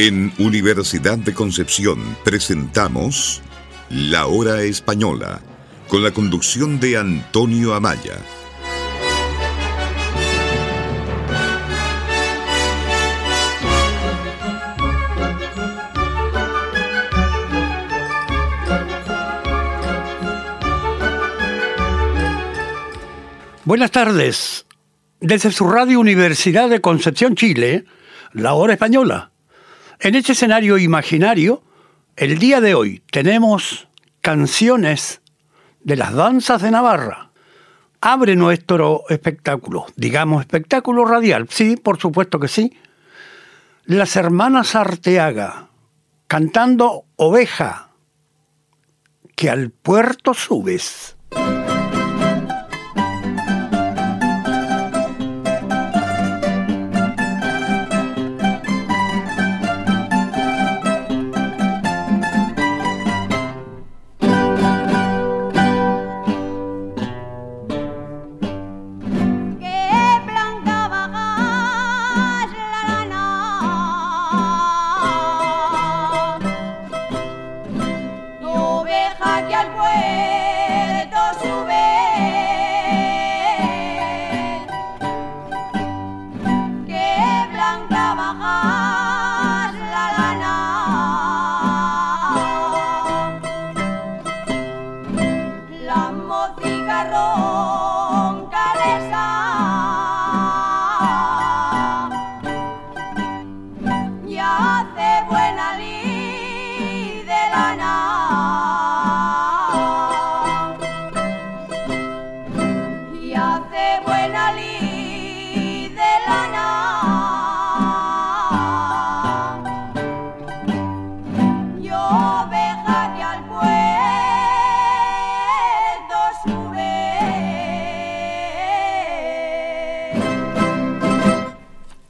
En Universidad de Concepción presentamos La Hora Española con la conducción de Antonio Amaya. Buenas tardes. Desde su radio Universidad de Concepción, Chile, La Hora Española. En este escenario imaginario, el día de hoy tenemos canciones de las danzas de Navarra. Abre nuestro espectáculo, digamos espectáculo radial, sí, por supuesto que sí. Las hermanas Arteaga, cantando Oveja, que al puerto subes.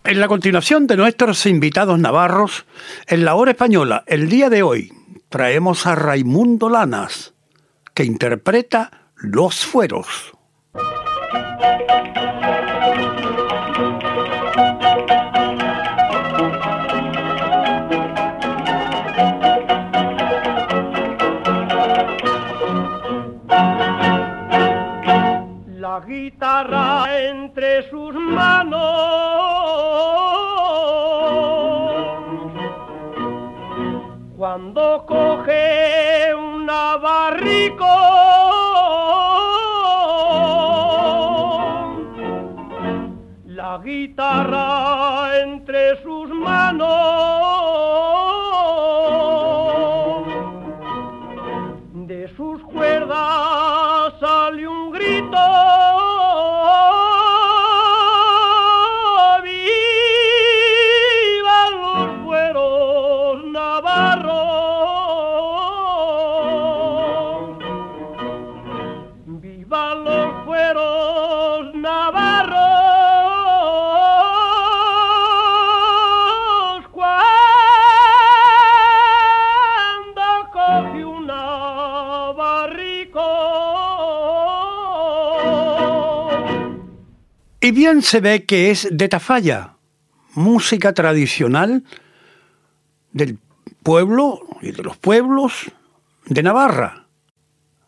En la continuación de nuestros invitados navarros, en la hora española, el día de hoy, traemos a Raimundo Lanas, que interpreta Los Fueros. La guitarra entre sus manos. Cuando coge una barrico guitarra entre sus manos Y bien se ve que es de Tafalla, música tradicional del pueblo y de los pueblos de Navarra.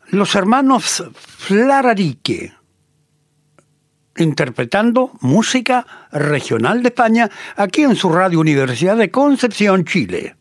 Los hermanos Flararique, interpretando música regional de España aquí en su Radio Universidad de Concepción, Chile.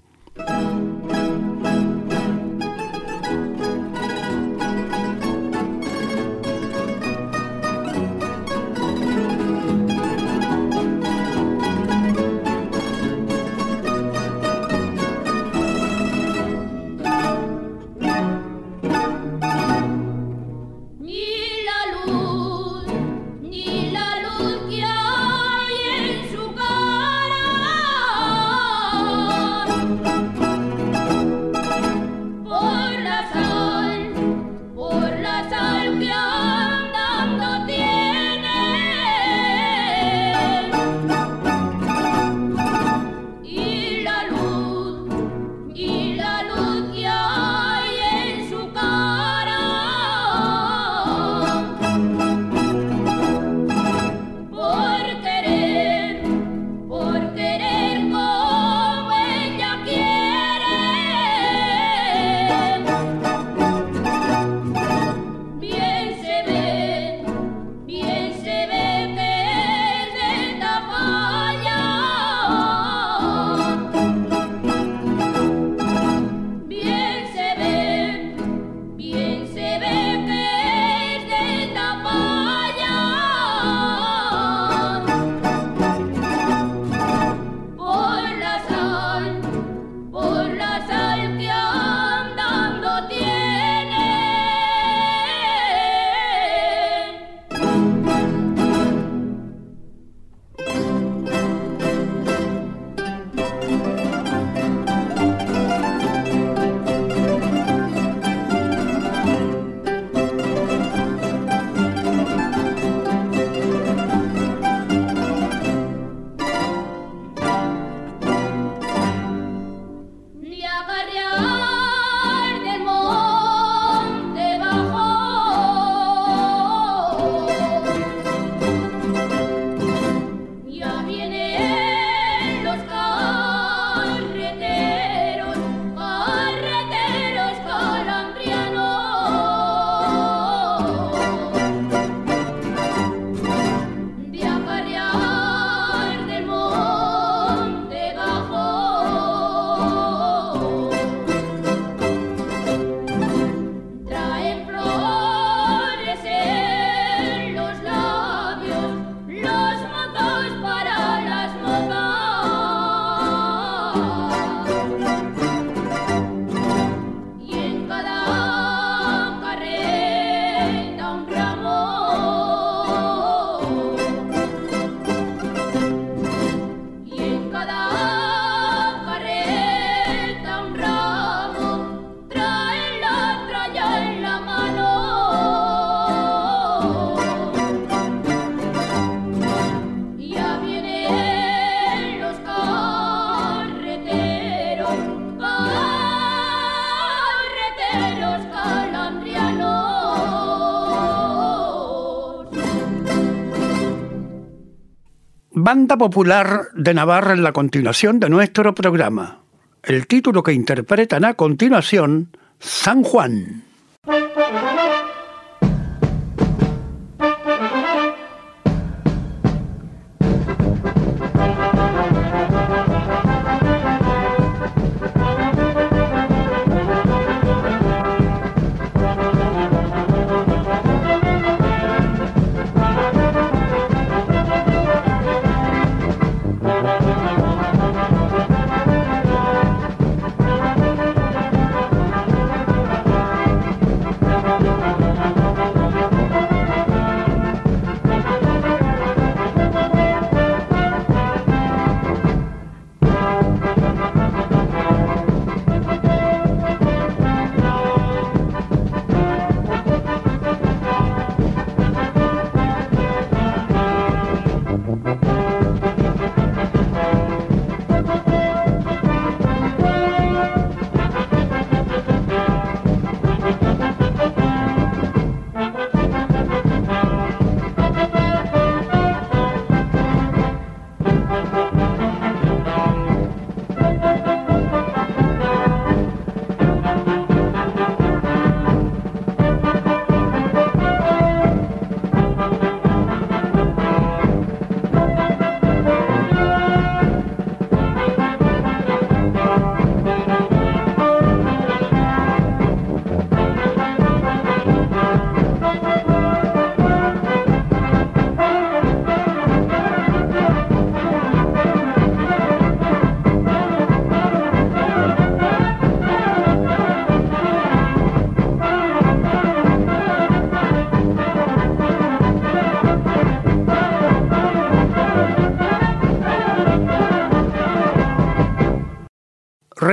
Banda Popular de Navarra en la continuación de nuestro programa. El título que interpretan a continuación, San Juan.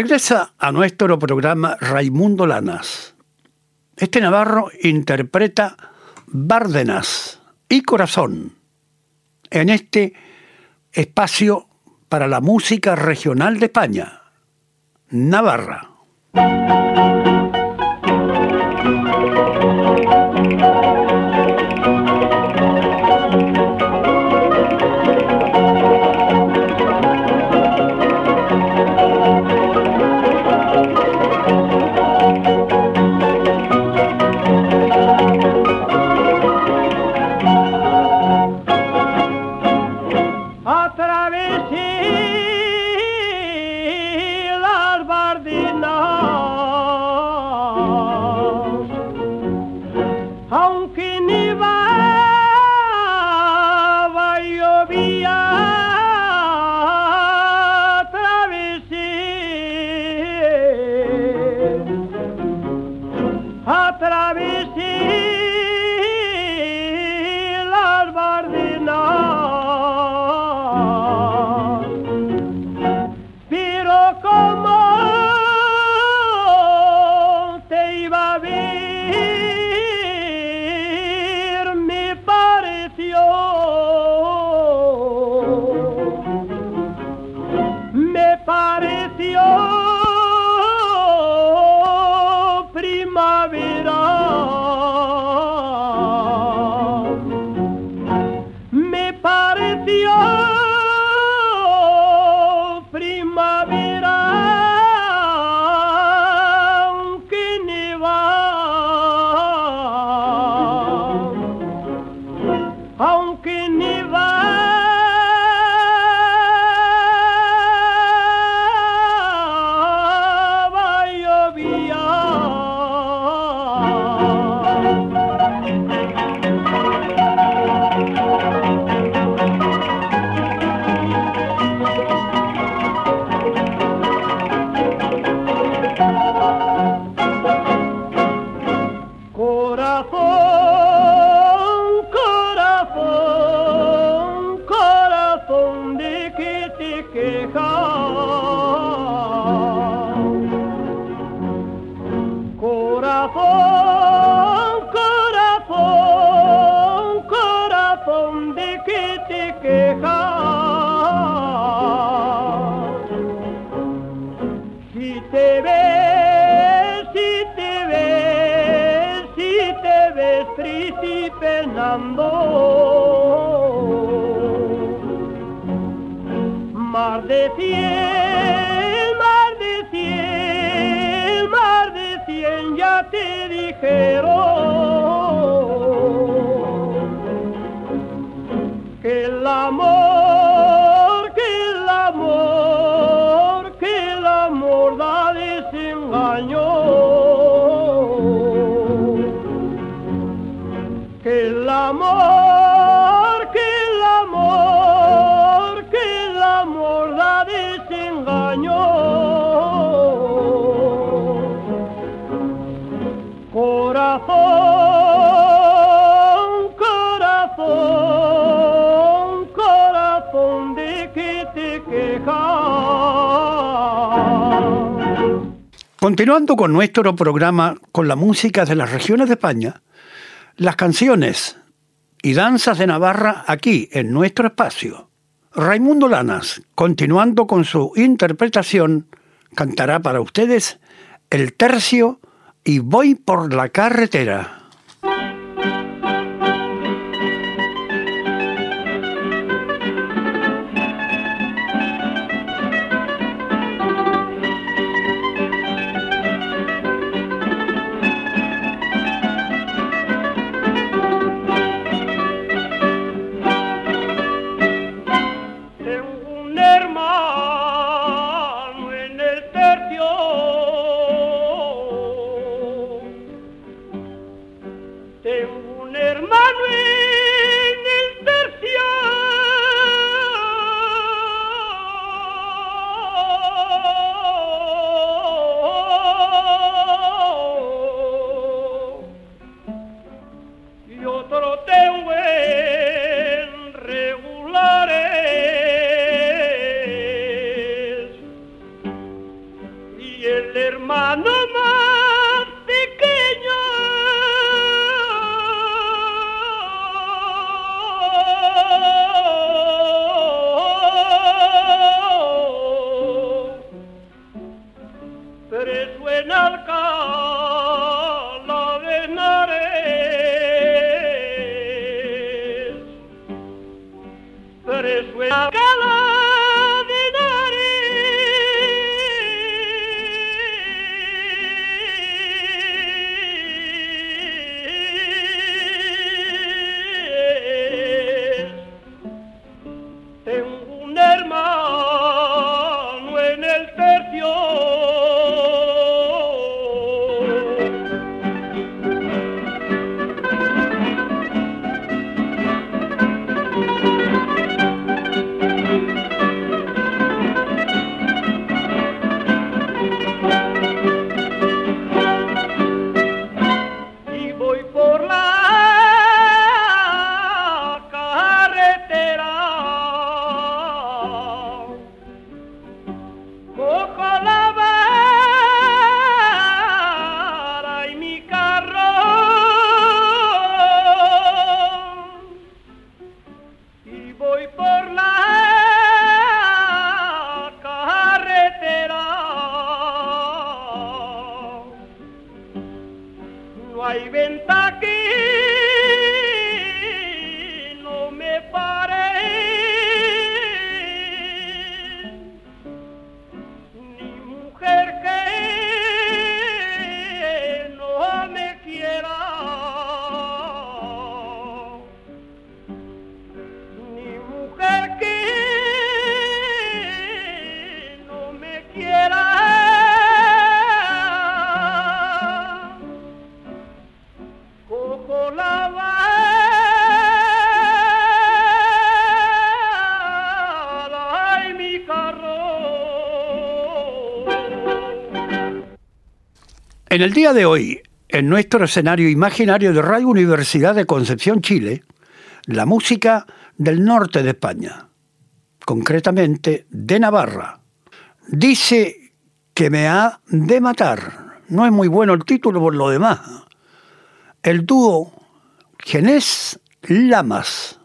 Regresa a nuestro programa Raimundo Lanas. Este navarro interpreta Bárdenas y Corazón en este espacio para la música regional de España, Navarra. Bye. Continuando con nuestro programa con la música de las regiones de España, las canciones y danzas de Navarra aquí en nuestro espacio. Raimundo Lanas, continuando con su interpretación, cantará para ustedes el tercio y voy por la carretera. No hay venta En el día de hoy, en nuestro escenario imaginario de Radio Universidad de Concepción, Chile, la música del norte de España, concretamente de Navarra. Dice que me ha de matar. No es muy bueno el título por lo demás. El dúo Genés Lamas.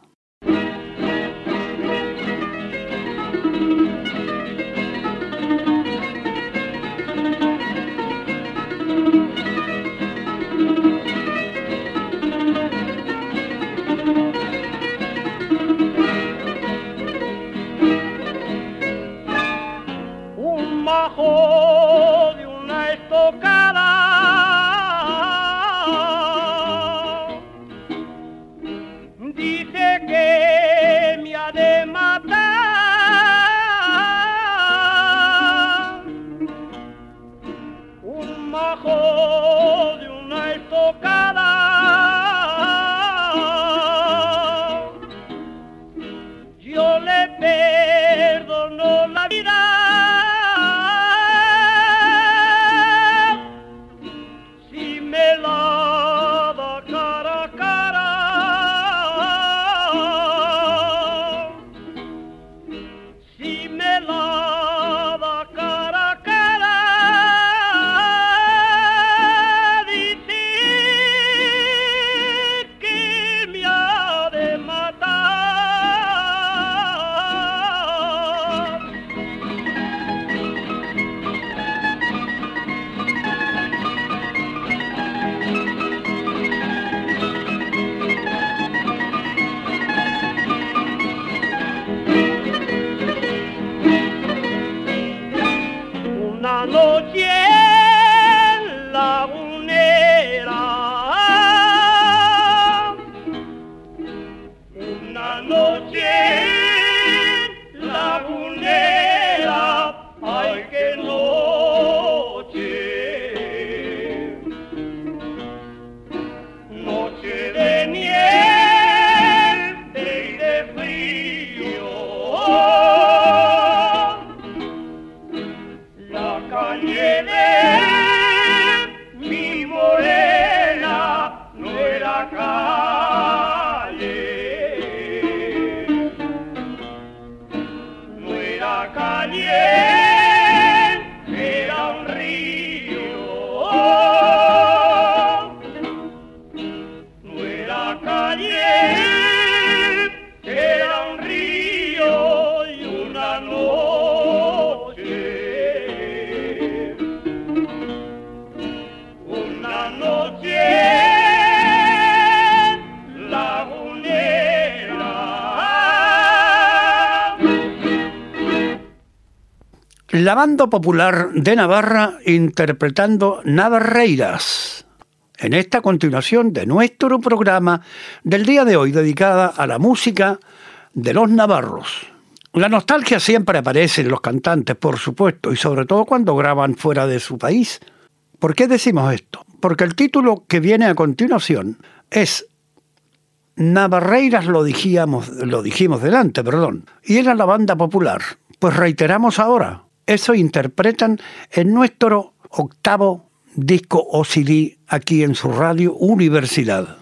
me La banda popular de Navarra interpretando Navarreiras. En esta continuación de nuestro programa del día de hoy dedicada a la música de los navarros. La nostalgia siempre aparece en los cantantes, por supuesto, y sobre todo cuando graban fuera de su país. ¿Por qué decimos esto? Porque el título que viene a continuación es Navarreiras lo dijimos, lo dijimos delante, perdón, y era la banda popular. Pues reiteramos ahora, eso interpretan en nuestro octavo disco o aquí en su radio Universidad.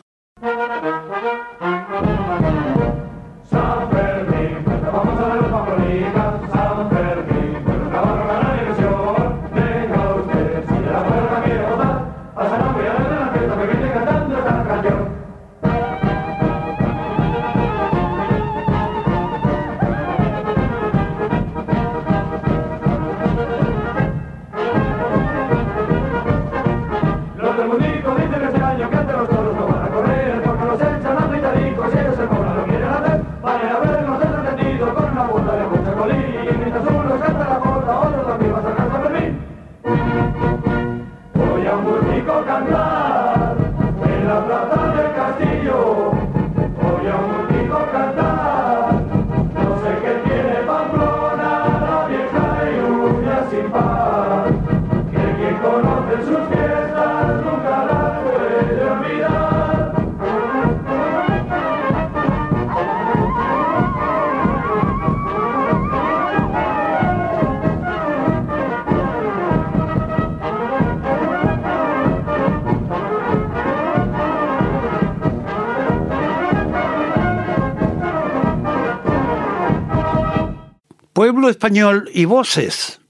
Español y voces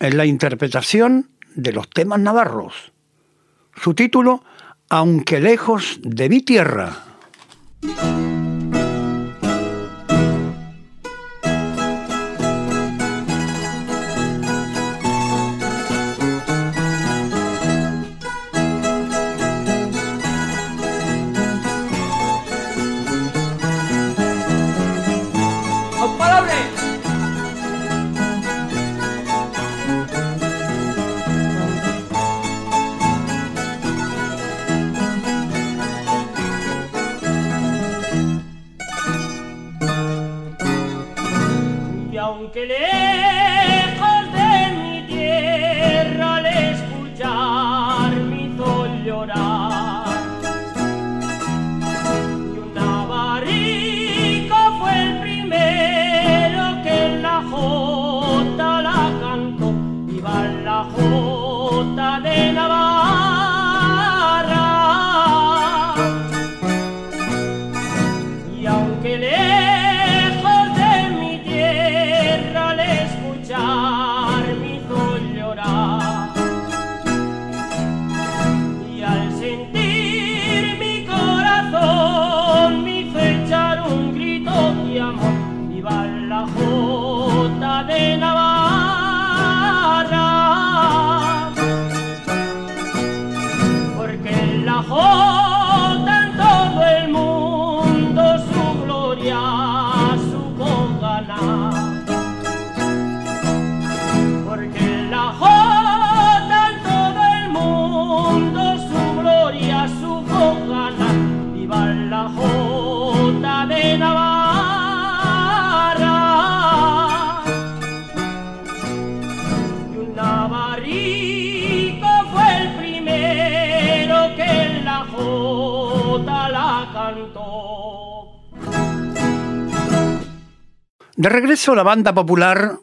en la interpretación de los temas navarros. Su título, Aunque lejos de mi tierra. De regreso la banda popular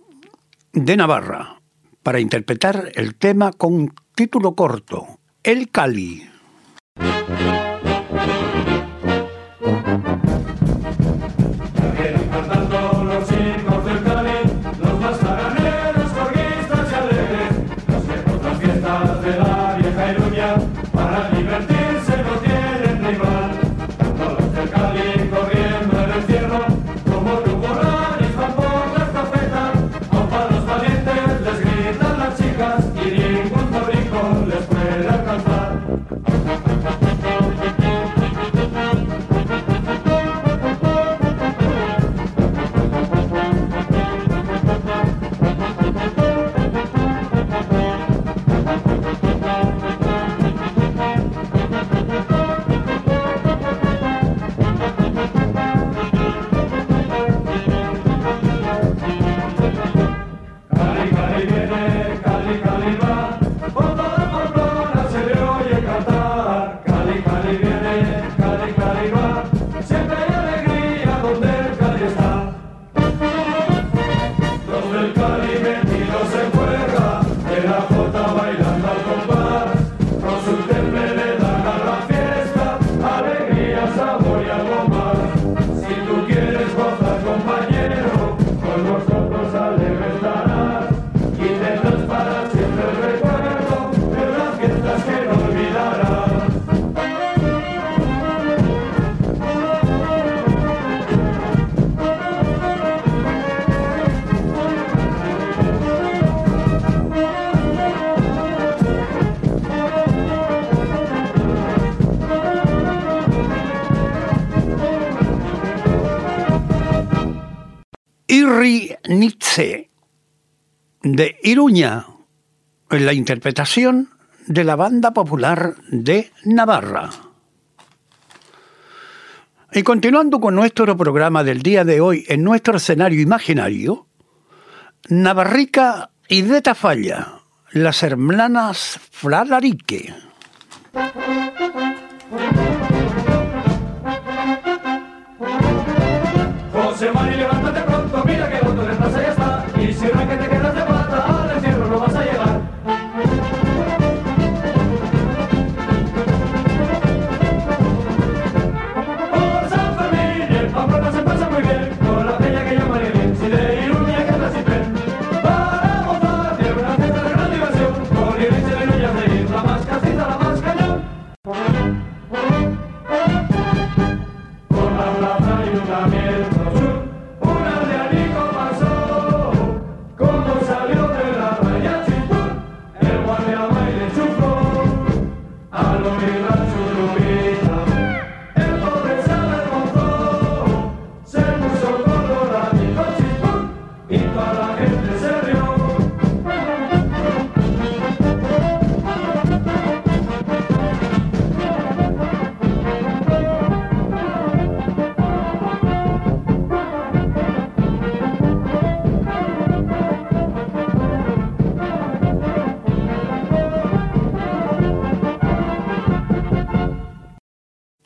de Navarra para interpretar el tema con título corto, El Cali. Nietzsche de Iruña en la interpretación de la banda popular de Navarra. Y continuando con nuestro programa del día de hoy en nuestro escenario imaginario, Navarrica y de Tafalla, las hermanas Flalarique. José María, mira que el otro de plaza ya está. Y si es que te quedas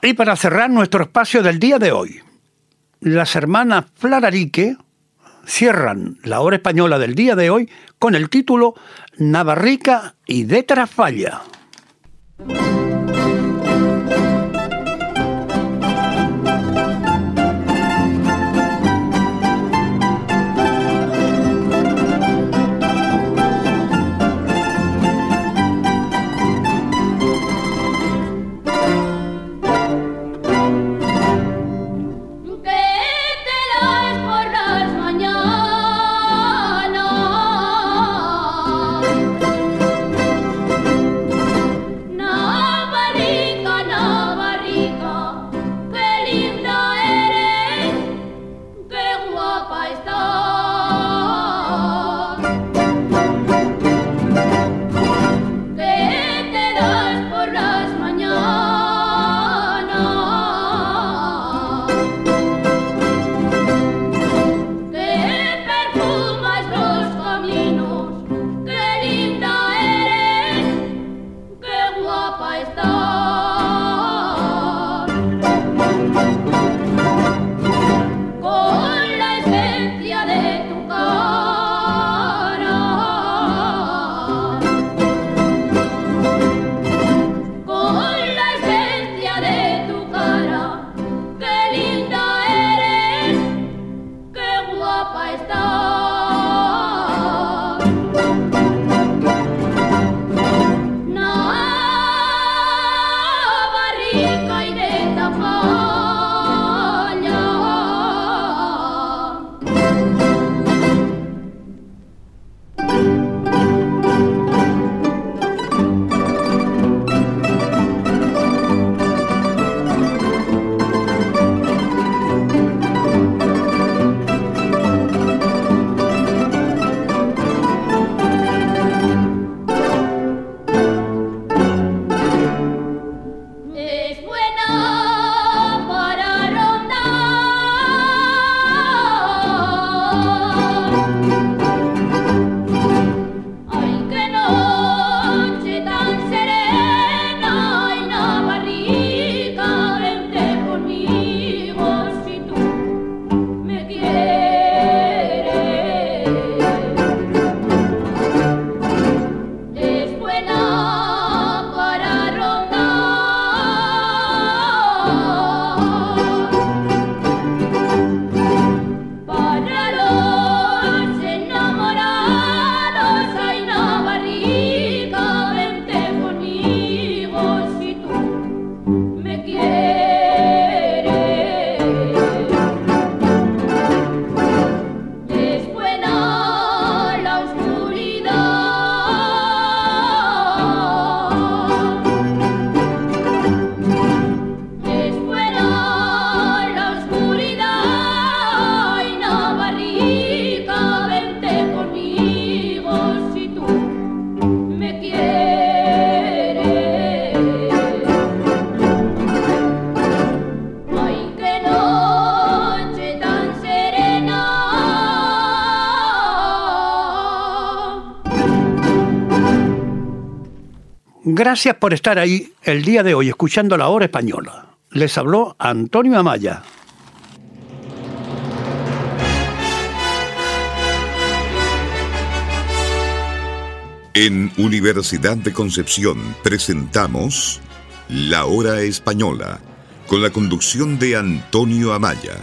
Y para cerrar nuestro espacio del día de hoy, las hermanas Flararique cierran la hora española del día de hoy con el título Navarrica y de Trafalla. gloria de tu corazón. Gracias por estar ahí el día de hoy escuchando la hora española. Les habló Antonio Amaya. En Universidad de Concepción presentamos La Hora Española, con la conducción de Antonio Amaya.